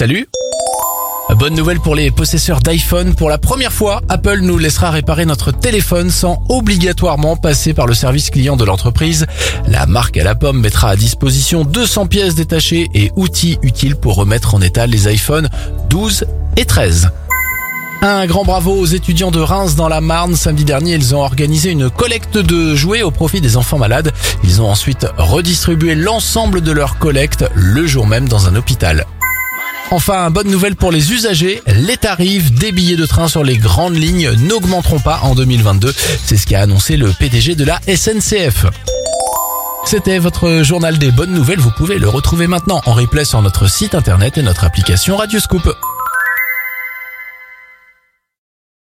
Salut Bonne nouvelle pour les possesseurs d'iPhone. Pour la première fois, Apple nous laissera réparer notre téléphone sans obligatoirement passer par le service client de l'entreprise. La marque à la pomme mettra à disposition 200 pièces détachées et outils utiles pour remettre en état les iPhones 12 et 13. Un grand bravo aux étudiants de Reims dans la Marne. Samedi dernier, ils ont organisé une collecte de jouets au profit des enfants malades. Ils ont ensuite redistribué l'ensemble de leur collecte le jour même dans un hôpital. Enfin, bonne nouvelle pour les usagers, les tarifs des billets de train sur les grandes lignes n'augmenteront pas en 2022. C'est ce qu'a annoncé le PDG de la SNCF. C'était votre journal des bonnes nouvelles. Vous pouvez le retrouver maintenant en replay sur notre site internet et notre application Radioscoop.